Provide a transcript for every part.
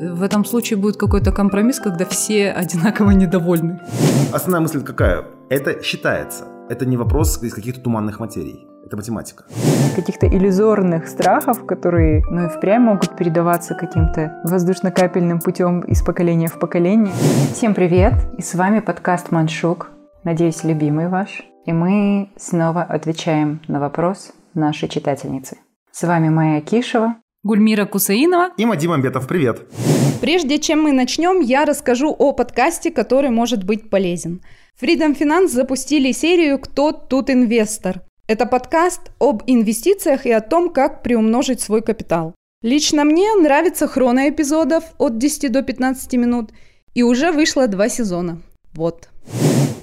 В этом случае будет какой-то компромисс, когда все одинаково недовольны. Основная мысль какая? Это считается. Это не вопрос из каких-то туманных материй. Это математика. Каких-то иллюзорных страхов, которые, ну и впрямь могут передаваться каким-то воздушно-капельным путем из поколения в поколение. Всем привет! И с вами подкаст «Маншук». Надеюсь, любимый ваш. И мы снова отвечаем на вопрос нашей читательницы. С вами Майя Кишева. Гульмира Кусаинова. И Мадим Амбетов, привет. Прежде чем мы начнем, я расскажу о подкасте, который может быть полезен. Freedom Finance запустили серию «Кто тут инвестор?». Это подкаст об инвестициях и о том, как приумножить свой капитал. Лично мне нравится хрона эпизодов от 10 до 15 минут, и уже вышло два сезона. Вот.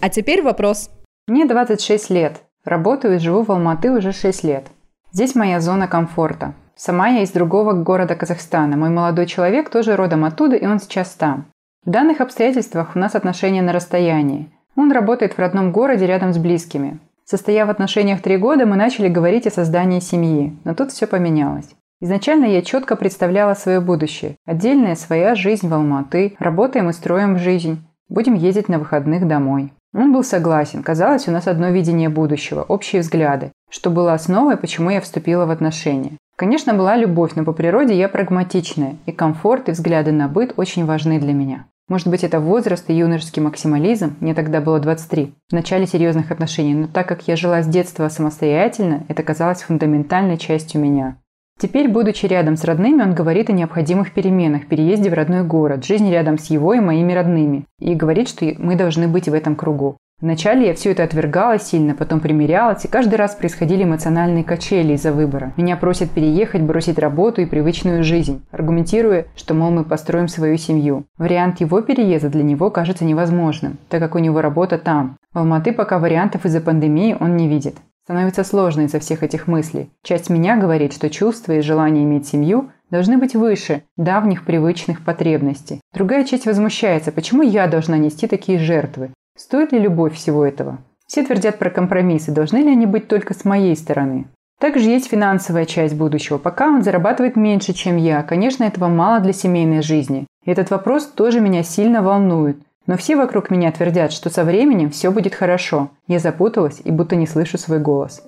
А теперь вопрос. Мне 26 лет. Работаю и живу в Алматы уже 6 лет. Здесь моя зона комфорта. Сама я из другого города Казахстана. Мой молодой человек тоже родом оттуда, и он сейчас там. В данных обстоятельствах у нас отношения на расстоянии. Он работает в родном городе рядом с близкими. Состояв в отношениях три года, мы начали говорить о создании семьи, но тут все поменялось. Изначально я четко представляла свое будущее. Отдельная своя жизнь в Алматы, работаем и строим жизнь. Будем ездить на выходных домой. Он был согласен. Казалось, у нас одно видение будущего, общие взгляды, что было основой, почему я вступила в отношения. Конечно, была любовь, но по природе я прагматичная, и комфорт и взгляды на быт очень важны для меня. Может быть, это возраст и юношеский максимализм, мне тогда было 23, в начале серьезных отношений, но так как я жила с детства самостоятельно, это казалось фундаментальной частью меня. Теперь, будучи рядом с родными, он говорит о необходимых переменах, переезде в родной город, жизни рядом с его и моими родными, и говорит, что мы должны быть в этом кругу. Вначале я все это отвергала сильно, потом примирялась, и каждый раз происходили эмоциональные качели из-за выбора. Меня просят переехать, бросить работу и привычную жизнь, аргументируя, что, мол, мы построим свою семью. Вариант его переезда для него кажется невозможным, так как у него работа там. В Алматы пока вариантов из-за пандемии он не видит. Становится сложно из-за всех этих мыслей. Часть меня говорит, что чувства и желание иметь семью должны быть выше давних привычных потребностей. Другая часть возмущается, почему я должна нести такие жертвы? Стоит ли любовь всего этого? Все твердят про компромиссы, должны ли они быть только с моей стороны? Также есть финансовая часть будущего. Пока он зарабатывает меньше, чем я, конечно, этого мало для семейной жизни. И этот вопрос тоже меня сильно волнует. Но все вокруг меня твердят, что со временем все будет хорошо. Я запуталась и будто не слышу свой голос.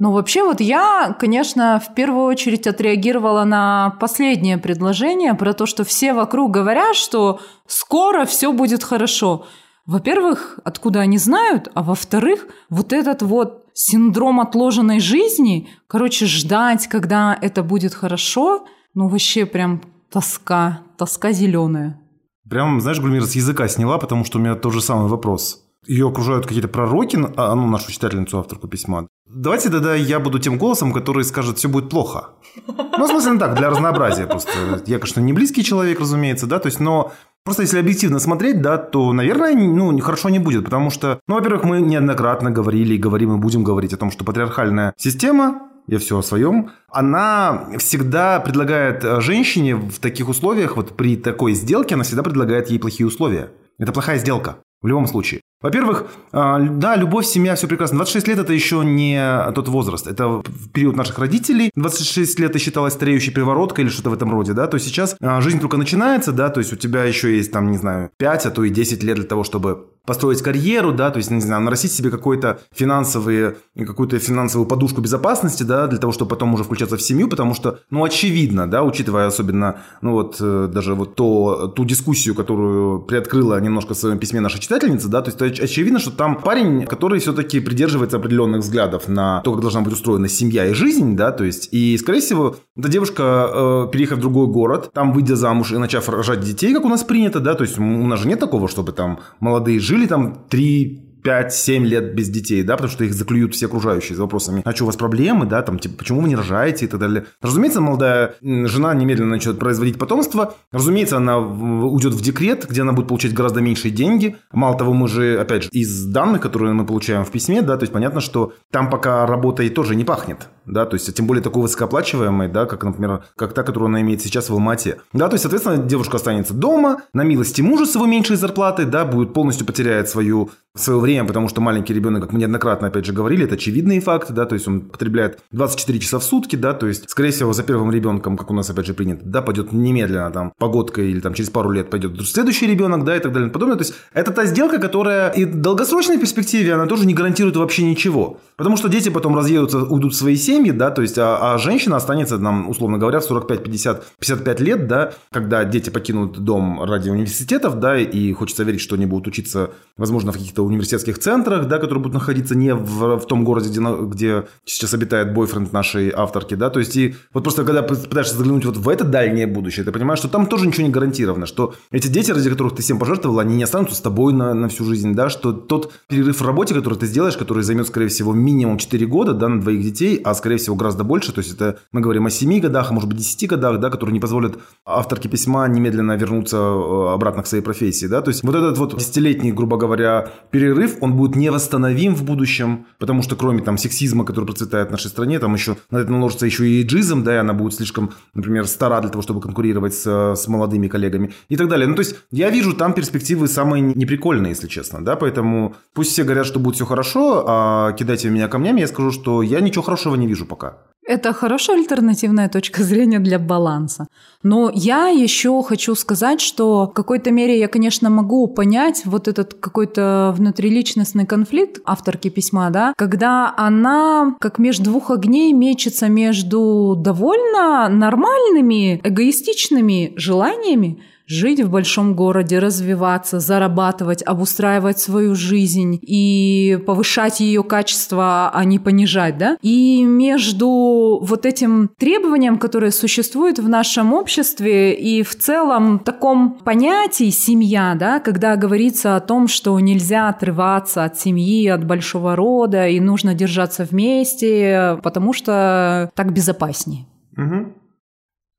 Ну, вообще, вот я, конечно, в первую очередь отреагировала на последнее предложение про то, что все вокруг говорят, что скоро все будет хорошо. Во-первых, откуда они знают, а во-вторых, вот этот вот синдром отложенной жизни, короче, ждать, когда это будет хорошо, ну, вообще прям тоска, тоска зеленая. Прям, знаешь, Гульмира с языка сняла, потому что у меня тот же самый вопрос ее окружают какие-то пророки, а, ну, нашу читательницу, авторку письма. Давайте тогда я буду тем голосом, который скажет, все будет плохо. Ну, в смысле, ну так, для разнообразия просто. Я, конечно, не близкий человек, разумеется, да, то есть, но Просто если объективно смотреть, да, то, наверное, ну, хорошо не будет, потому что, ну, во-первых, мы неоднократно говорили и говорим и будем говорить о том, что патриархальная система я все о своем, она всегда предлагает э, женщине в таких условиях, вот при такой сделке, она всегда предлагает ей плохие условия. Это плохая сделка. В любом случае. Во-первых, а, да, любовь, семья, все прекрасно. 26 лет – это еще не тот возраст. Это период наших родителей. 26 лет и считалось стареющей перевороткой или что-то в этом роде, да. То есть сейчас а, жизнь только начинается, да, то есть у тебя еще есть там, не знаю, 5, а то и 10 лет для того, чтобы построить карьеру, да, то есть, не знаю, нарастить себе какой-то финансовый, какую-то финансовую подушку безопасности, да, для того, чтобы потом уже включаться в семью, потому что, ну, очевидно, да, учитывая особенно, ну, вот, э, даже вот то, ту дискуссию, которую приоткрыла немножко в своем письме наша читательница, да, то есть очевидно, что там парень, который все-таки придерживается определенных взглядов на то, как должна быть устроена семья и жизнь, да, то есть, и, скорее всего, эта девушка, э, переехав в другой город, там, выйдя замуж и начав рожать детей, как у нас принято, да, то есть, у нас же нет такого, чтобы там молодые жили там три 5-7 лет без детей, да, потому что их заклюют все окружающие с вопросами, а что у вас проблемы, да, там, типа, почему вы не рожаете и так далее. Разумеется, молодая жена немедленно начнет производить потомство, разумеется, она уйдет в декрет, где она будет получать гораздо меньшие деньги. Мало того, мы же, опять же, из данных, которые мы получаем в письме, да, то есть понятно, что там пока работой тоже не пахнет, да, то есть тем более такой высокооплачиваемой, да, как, например, как та, которую она имеет сейчас в Алмате. Да, то есть, соответственно, девушка останется дома, на милости мужа с его меньшей зарплатой, да, будет полностью потеряет свою свое время, потому что маленький ребенок, как мы неоднократно опять же говорили, это очевидный факт, да, то есть он потребляет 24 часа в сутки, да, то есть, скорее всего, за первым ребенком, как у нас опять же принято, да, пойдет немедленно там погодка или там через пару лет пойдет следующий ребенок, да, и так далее и подобное. То есть это та сделка, которая и в долгосрочной перспективе она тоже не гарантирует вообще ничего. Потому что дети потом разъедутся, уйдут в свои семьи, да, то есть, а, а женщина останется нам, условно говоря, в 45, 50, 55 лет, да, когда дети покинут дом ради университетов, да, и хочется верить, что они будут учиться, возможно, в каких-то университетских центрах, да, которые будут находиться не в, в том городе, где, где сейчас обитает бойфренд нашей авторки, да, то есть и вот просто когда пытаешься заглянуть вот в это дальнее будущее, ты понимаешь, что там тоже ничего не гарантировано, что эти дети, ради которых ты всем пожертвовал, они не останутся с тобой на, на всю жизнь, да, что тот перерыв в работе, который ты сделаешь, который займет, скорее всего, минимум 4 года, да, на двоих детей, а скорее всего гораздо больше, то есть это мы говорим о 7 годах, а может быть 10 годах, да, которые не позволят авторке письма немедленно вернуться э, обратно к своей профессии, да, то есть вот этот вот десятилетний, грубо говоря, перерыв, он будет невосстановим в будущем, потому что кроме там сексизма, который процветает в нашей стране, там еще на это наложится еще и джизм, да, и она будет слишком, например, стара для того, чтобы конкурировать с, с молодыми коллегами и так далее. Ну, то есть я вижу там перспективы самые неприкольные, если честно, да, поэтому пусть все говорят, что будет все хорошо, а кидайте меня камнями, я скажу, что я ничего хорошего не вижу пока. Это хорошая альтернативная точка зрения для баланса. Но я еще хочу сказать, что в какой-то мере я, конечно, могу понять вот этот какой-то внутриличностный конфликт авторки письма, да, когда она как между двух огней мечется между довольно нормальными, эгоистичными желаниями, жить в большом городе, развиваться, зарабатывать, обустраивать свою жизнь и повышать ее качество, а не понижать, да? И между вот этим требованием, которое существует в нашем обществе и в целом таком понятии семья, да, когда говорится о том, что нельзя отрываться от семьи, от большого рода, и нужно держаться вместе, потому что так безопаснее. Угу.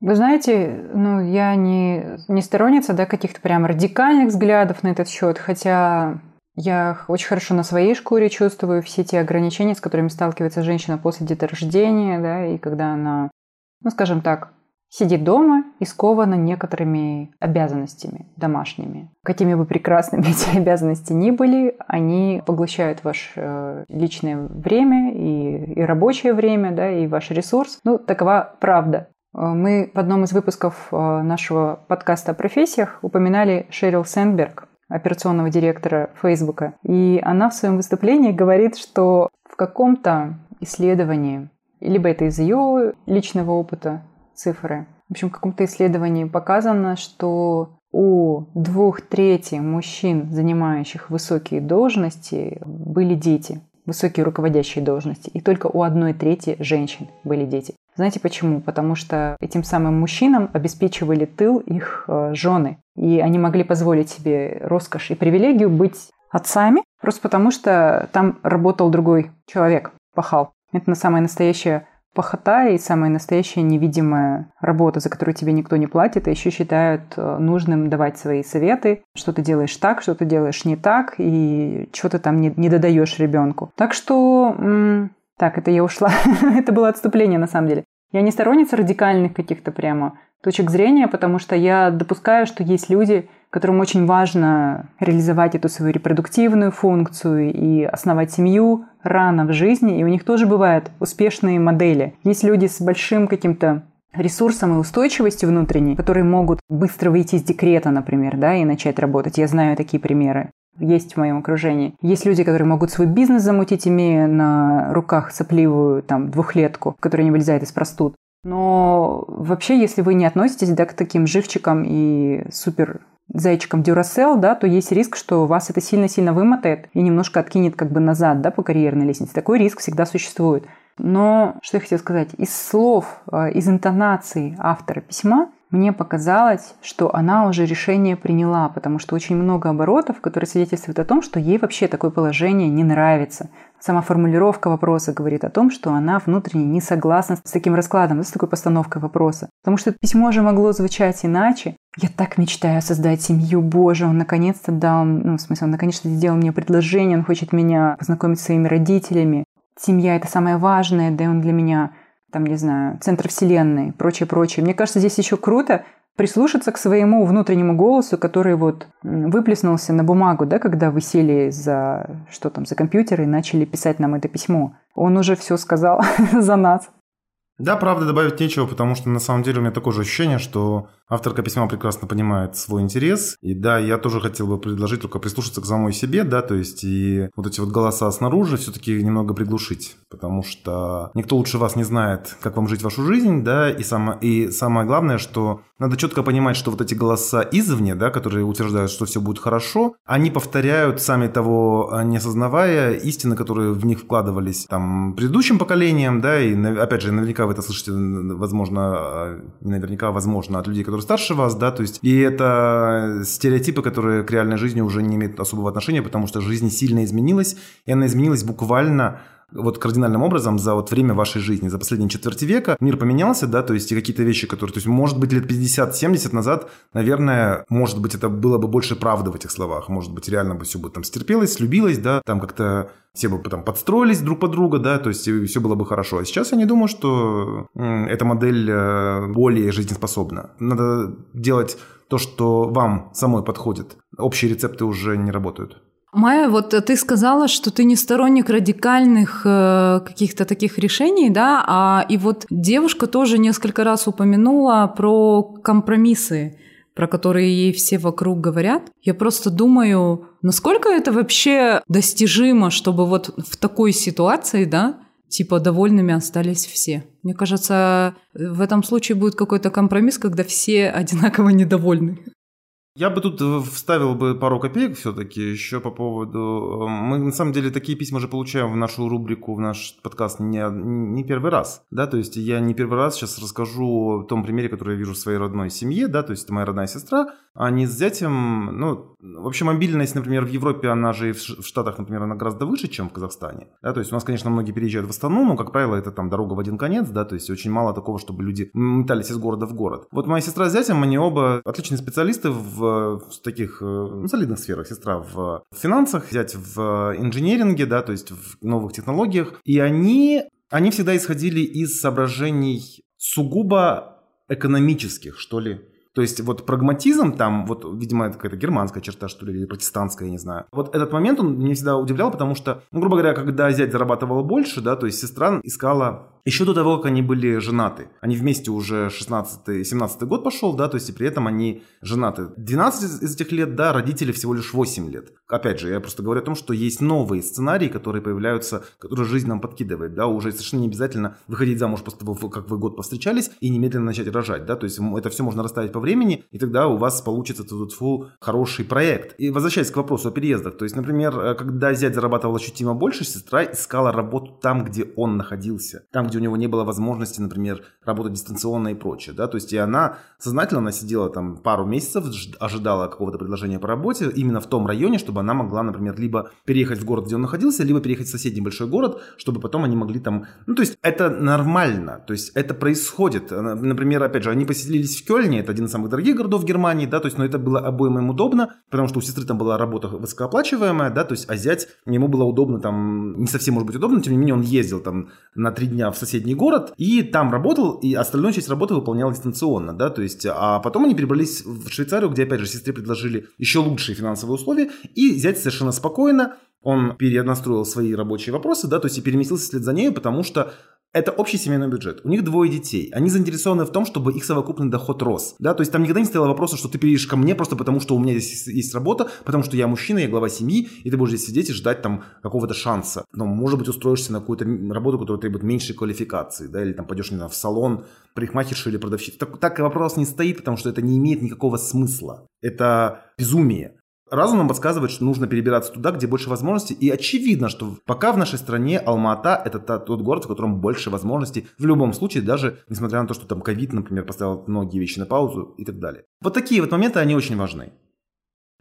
Вы знаете, ну, я не, не сторонница да, каких-то прям радикальных взглядов на этот счет, хотя я очень хорошо на своей шкуре чувствую все те ограничения, с которыми сталкивается женщина после деторождения, да, и когда она, ну, скажем так, сидит дома и скована некоторыми обязанностями домашними. Какими бы прекрасными эти обязанности ни были, они поглощают ваше э, личное время и, и рабочее время, да, и ваш ресурс. Ну, такова правда. Э, мы в одном из выпусков э, нашего подкаста о профессиях упоминали Шерил Сенберг, операционного директора Фейсбука. И она в своем выступлении говорит, что в каком-то исследовании, либо это из ее личного опыта цифры, в общем, в каком-то исследовании показано, что у двух трети мужчин, занимающих высокие должности, были дети, высокие руководящие должности, и только у одной трети женщин были дети. Знаете почему? Потому что этим самым мужчинам обеспечивали тыл их э, жены. И они могли позволить себе роскошь и привилегию быть отцами, просто потому что там работал другой человек, пахал. Это на самая настоящая пахота и самая настоящая невидимая работа, за которую тебе никто не платит, а еще считают э, нужным давать свои советы, что ты делаешь так, что ты делаешь не так, и что ты там не, не додаешь ребенку. Так что так, это я ушла. это было отступление на самом деле. Я не сторонница радикальных каких-то прямо точек зрения, потому что я допускаю, что есть люди, которым очень важно реализовать эту свою репродуктивную функцию и основать семью рано в жизни, и у них тоже бывают успешные модели. Есть люди с большим каким-то ресурсом и устойчивостью внутренней, которые могут быстро выйти из декрета, например, да, и начать работать. Я знаю такие примеры есть в моем окружении. Есть люди, которые могут свой бизнес замутить, имея на руках сопливую там двухлетку, которая не вылезает из простуд. Но вообще, если вы не относитесь да, к таким живчикам и супер зайчикам Duracell, да, то есть риск, что вас это сильно-сильно вымотает и немножко откинет как бы назад да, по карьерной лестнице. Такой риск всегда существует. Но что я хотела сказать? Из слов, э, из интонации автора письма мне показалось, что она уже решение приняла, потому что очень много оборотов, которые свидетельствуют о том, что ей вообще такое положение не нравится. Сама формулировка вопроса говорит о том, что она внутренне не согласна с таким раскладом, с такой постановкой вопроса. Потому что письмо же могло звучать иначе. Я так мечтаю создать семью, боже, он наконец-то дал, ну, в смысле, он наконец-то сделал мне предложение, он хочет меня познакомить с своими родителями. Семья – это самое важное, да и он для меня там, не знаю, центр вселенной, прочее, прочее. Мне кажется, здесь еще круто прислушаться к своему внутреннему голосу, который вот выплеснулся на бумагу, да, когда вы сели за, что там, за компьютер и начали писать нам это письмо. Он уже все сказал за нас. Да, правда, добавить нечего, потому что на самом деле у меня такое же ощущение, что авторка письма прекрасно понимает свой интерес. И да, я тоже хотел бы предложить только прислушаться к самой себе, да, то есть и вот эти вот голоса снаружи все-таки немного приглушить, потому что никто лучше вас не знает, как вам жить вашу жизнь, да, и, само, и самое главное, что надо четко понимать, что вот эти голоса извне, да, которые утверждают, что все будет хорошо, они повторяют, сами того не осознавая, истины, которые в них вкладывались там предыдущим поколением, да, и опять же, наверняка вы это слышите, возможно, а, наверняка, возможно, от людей, которые старше вас, да, то есть, и это стереотипы, которые к реальной жизни уже не имеют особого отношения, потому что жизнь сильно изменилась, и она изменилась буквально вот кардинальным образом за вот время вашей жизни, за последние четверти века мир поменялся, да, то есть и какие-то вещи, которые, то есть может быть лет 50-70 назад, наверное, может быть это было бы больше правды в этих словах, может быть реально бы все бы там стерпелось, слюбилось, да, там как-то все бы там подстроились друг под друга, да, то есть все было бы хорошо. А сейчас я не думаю, что эта модель э, более жизнеспособна. Надо делать то, что вам самой подходит. Общие рецепты уже не работают. Майя, вот ты сказала, что ты не сторонник радикальных э, каких-то таких решений, да, а и вот девушка тоже несколько раз упомянула про компромиссы про которые ей все вокруг говорят. Я просто думаю, насколько это вообще достижимо, чтобы вот в такой ситуации, да, типа довольными остались все. Мне кажется, в этом случае будет какой-то компромисс, когда все одинаково недовольны. Я бы тут э, вставил бы пару копеек все-таки еще по поводу... Э, мы на самом деле такие письма же получаем в нашу рубрику, в наш подкаст не, не первый раз, да, то есть я не первый раз сейчас расскажу о том примере, который я вижу в своей родной семье, да, то есть это моя родная сестра, они с зятем, ну, вообще мобильность, например, в Европе, она же в Штатах, например, она гораздо выше, чем в Казахстане. Да, то есть у нас, конечно, многие переезжают в Астану, но, как правило, это там дорога в один конец, да, то есть очень мало такого, чтобы люди метались из города в город. Вот моя сестра с зятем, они оба отличные специалисты в, в таких ну, солидных сферах. Сестра в финансах, зять в инженеринге, да, то есть в новых технологиях. И они, они всегда исходили из соображений сугубо экономических, что ли. То есть вот прагматизм там, вот, видимо, это какая-то германская черта, что ли, или протестантская, я не знаю. Вот этот момент он меня всегда удивлял, потому что, ну, грубо говоря, когда зять зарабатывала больше, да, то есть сестра искала еще до того, как они были женаты. Они вместе уже 16-17 год пошел, да, то есть и при этом они женаты. 12 из этих лет, да, родители всего лишь 8 лет. Опять же, я просто говорю о том, что есть новые сценарии, которые появляются, которые жизнь нам подкидывает, да, уже совершенно не обязательно выходить замуж после того, как вы год повстречались и немедленно начать рожать, да, то есть это все можно расставить по времени, и тогда у вас получится тут фу хороший проект. И возвращаясь к вопросу о переездах, то есть, например, э, когда зять зарабатывал ощутимо больше, сестра искала работу там, где он находился, там, где где у него не было возможности, например, работать дистанционно и прочее, да, то есть и она сознательно, она сидела там пару месяцев, ожидала какого-то предложения по работе именно в том районе, чтобы она могла, например, либо переехать в город, где он находился, либо переехать в соседний большой город, чтобы потом они могли там, ну, то есть это нормально, то есть это происходит, например, опять же, они поселились в Кёльне, это один из самых дорогих городов Германии, да, то есть, но это было обоим им удобно, потому что у сестры там была работа высокооплачиваемая, да, то есть, а зять, ему было удобно там, не совсем может быть удобно, тем не менее он ездил там на три дня в соседний город, и там работал, и остальную часть работы выполнял дистанционно, да, то есть, а потом они перебрались в Швейцарию, где, опять же, сестре предложили еще лучшие финансовые условия, и взять совершенно спокойно, он перенастроил свои рабочие вопросы, да, то есть и переместился вслед за ней, потому что это общий семейный бюджет. У них двое детей. Они заинтересованы в том, чтобы их совокупный доход рос. Да, то есть там никогда не стояло вопроса, что ты переедешь ко мне просто потому, что у меня здесь есть работа, потому что я мужчина, я глава семьи, и ты будешь здесь сидеть и ждать там какого-то шанса. Но, может быть, устроишься на какую-то работу, которая требует меньшей квалификации, да, или там пойдешь, не знаю, в салон, парикмахершу или продавщицу. Так, так вопрос не стоит, потому что это не имеет никакого смысла. Это безумие. Разум нам подсказывает, что нужно перебираться туда, где больше возможностей. И очевидно, что пока в нашей стране Алма-Ата – это тот город, в котором больше возможностей. В любом случае, даже несмотря на то, что там ковид, например, поставил многие вещи на паузу и так далее. Вот такие вот моменты, они очень важны.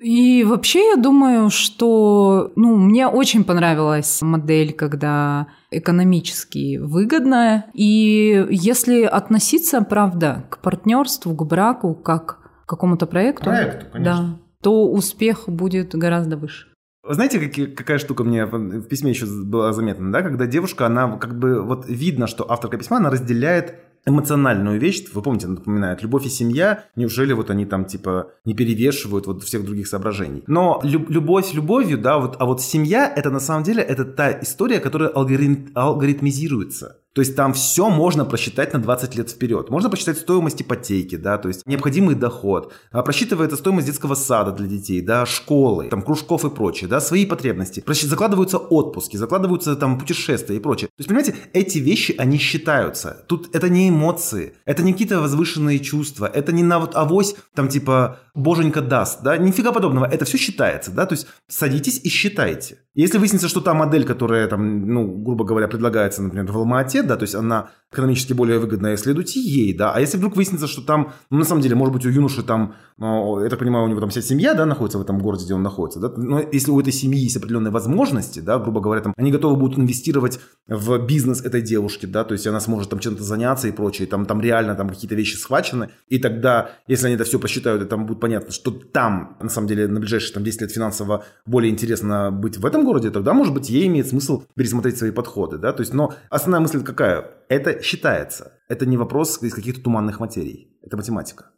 И вообще я думаю, что ну, мне очень понравилась модель, когда экономически выгодная. И если относиться, правда, к партнерству, к браку, как к какому-то проекту. Проекту, конечно. Да, то успех будет гораздо выше. Знаете, какая штука мне в письме еще была заметна, да, когда девушка, она как бы вот видно, что авторка письма, она разделяет эмоциональную вещь, вы помните, напоминает, любовь и семья, неужели вот они там типа не перевешивают вот всех других соображений. Но люб- любовь любовью, да, вот, а вот семья, это на самом деле, это та история, которая алгорит- алгоритмизируется. То есть там все можно просчитать на 20 лет вперед. Можно посчитать стоимость ипотеки, да, то есть необходимый доход. А просчитывается стоимость детского сада для детей, да, школы, там, кружков и прочее, да, свои потребности. Закладываются отпуски, закладываются там путешествия и прочее. То есть, понимаете, эти вещи, они считаются. Тут это не эмоции, это не какие-то возвышенные чувства, это не на вот авось, там, типа, боженька даст, да, нифига подобного. Это все считается, да, то есть садитесь и считайте. Если выяснится, что та модель, которая там, ну, грубо говоря, предлагается, например, в Алмате, да, то есть она экономически более выгодная, следуйте ей, да. А если вдруг выяснится, что там, ну, на самом деле, может быть, у юноши там, ну, я так понимаю, у него там вся семья, да, находится в этом городе, где он находится, да, но если у этой семьи есть определенные возможности, да, грубо говоря, там, они готовы будут инвестировать в бизнес этой девушки, да, то есть она сможет там чем-то заняться и прочее, там, там реально там какие-то вещи схвачены, и тогда, если они это все посчитают, и там будет понятно, что там, на самом деле, на ближайшие там 10 лет финансово более интересно быть в этом городе, тогда, может быть, ей имеет смысл пересмотреть свои подходы, да, то есть, но основная мысль какая? Это считается. Это не вопрос из каких-то туманных материй. Это математика.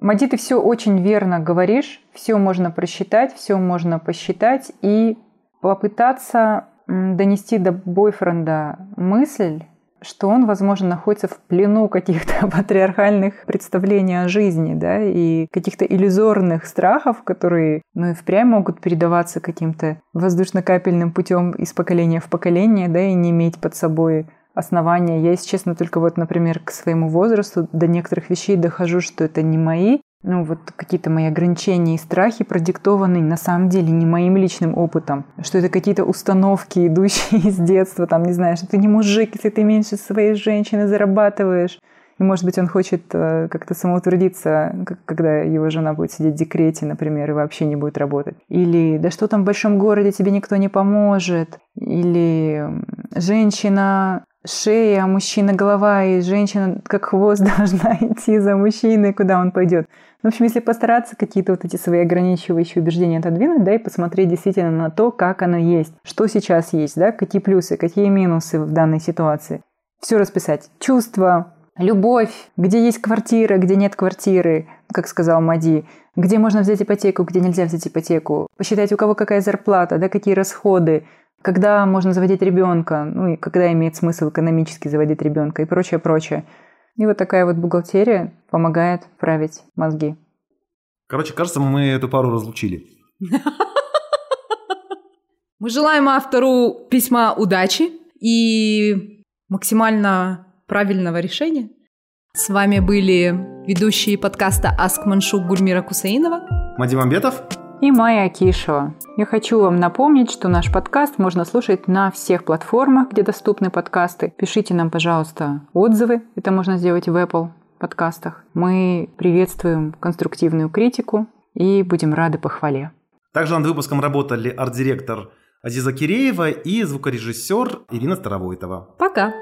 Мади, ты все очень верно говоришь. Все можно просчитать, все можно посчитать и попытаться донести до бойфренда мысль, что он, возможно, находится в плену каких-то патриархальных представлений о жизни, да, и каких-то иллюзорных страхов, которые, ну, и впрямь могут передаваться каким-то воздушно-капельным путем из поколения в поколение, да, и не иметь под собой основания. Я, если честно, только вот, например, к своему возрасту до некоторых вещей дохожу, что это не мои, ну вот какие-то мои ограничения и страхи продиктованы на самом деле не моим личным опытом, что это какие-то установки, идущие из детства, там, не знаю, что ты не мужик, если ты меньше своей женщины зарабатываешь. И, может быть, он хочет э, как-то самоутвердиться, когда его жена будет сидеть в декрете, например, и вообще не будет работать. Или «да что там в большом городе, тебе никто не поможет». Или «женщина шея, мужчина голова, и женщина как хвост должна идти за мужчиной, куда он пойдет. В общем, если постараться какие-то вот эти свои ограничивающие убеждения отодвинуть, да, и посмотреть действительно на то, как оно есть, что сейчас есть, да, какие плюсы, какие минусы в данной ситуации. Все расписать. Чувства, любовь, где есть квартира, где нет квартиры, как сказал Мади, где можно взять ипотеку, где нельзя взять ипотеку, посчитать, у кого какая зарплата, да, какие расходы, когда можно заводить ребенка, ну и когда имеет смысл экономически заводить ребенка и прочее, прочее. И вот такая вот бухгалтерия помогает править мозги. Короче, кажется, мы эту пару разлучили. Мы желаем автору письма удачи и максимально правильного решения. С вами были ведущие подкаста «Аск Маншук» Гульмира Кусаинова. Мадим Амбетов и Майя Акишева. Я хочу вам напомнить, что наш подкаст можно слушать на всех платформах, где доступны подкасты. Пишите нам, пожалуйста, отзывы. Это можно сделать в Apple подкастах. Мы приветствуем конструктивную критику и будем рады похвале. Также над выпуском работали арт-директор Азиза Киреева и звукорежиссер Ирина Старовойтова. Пока!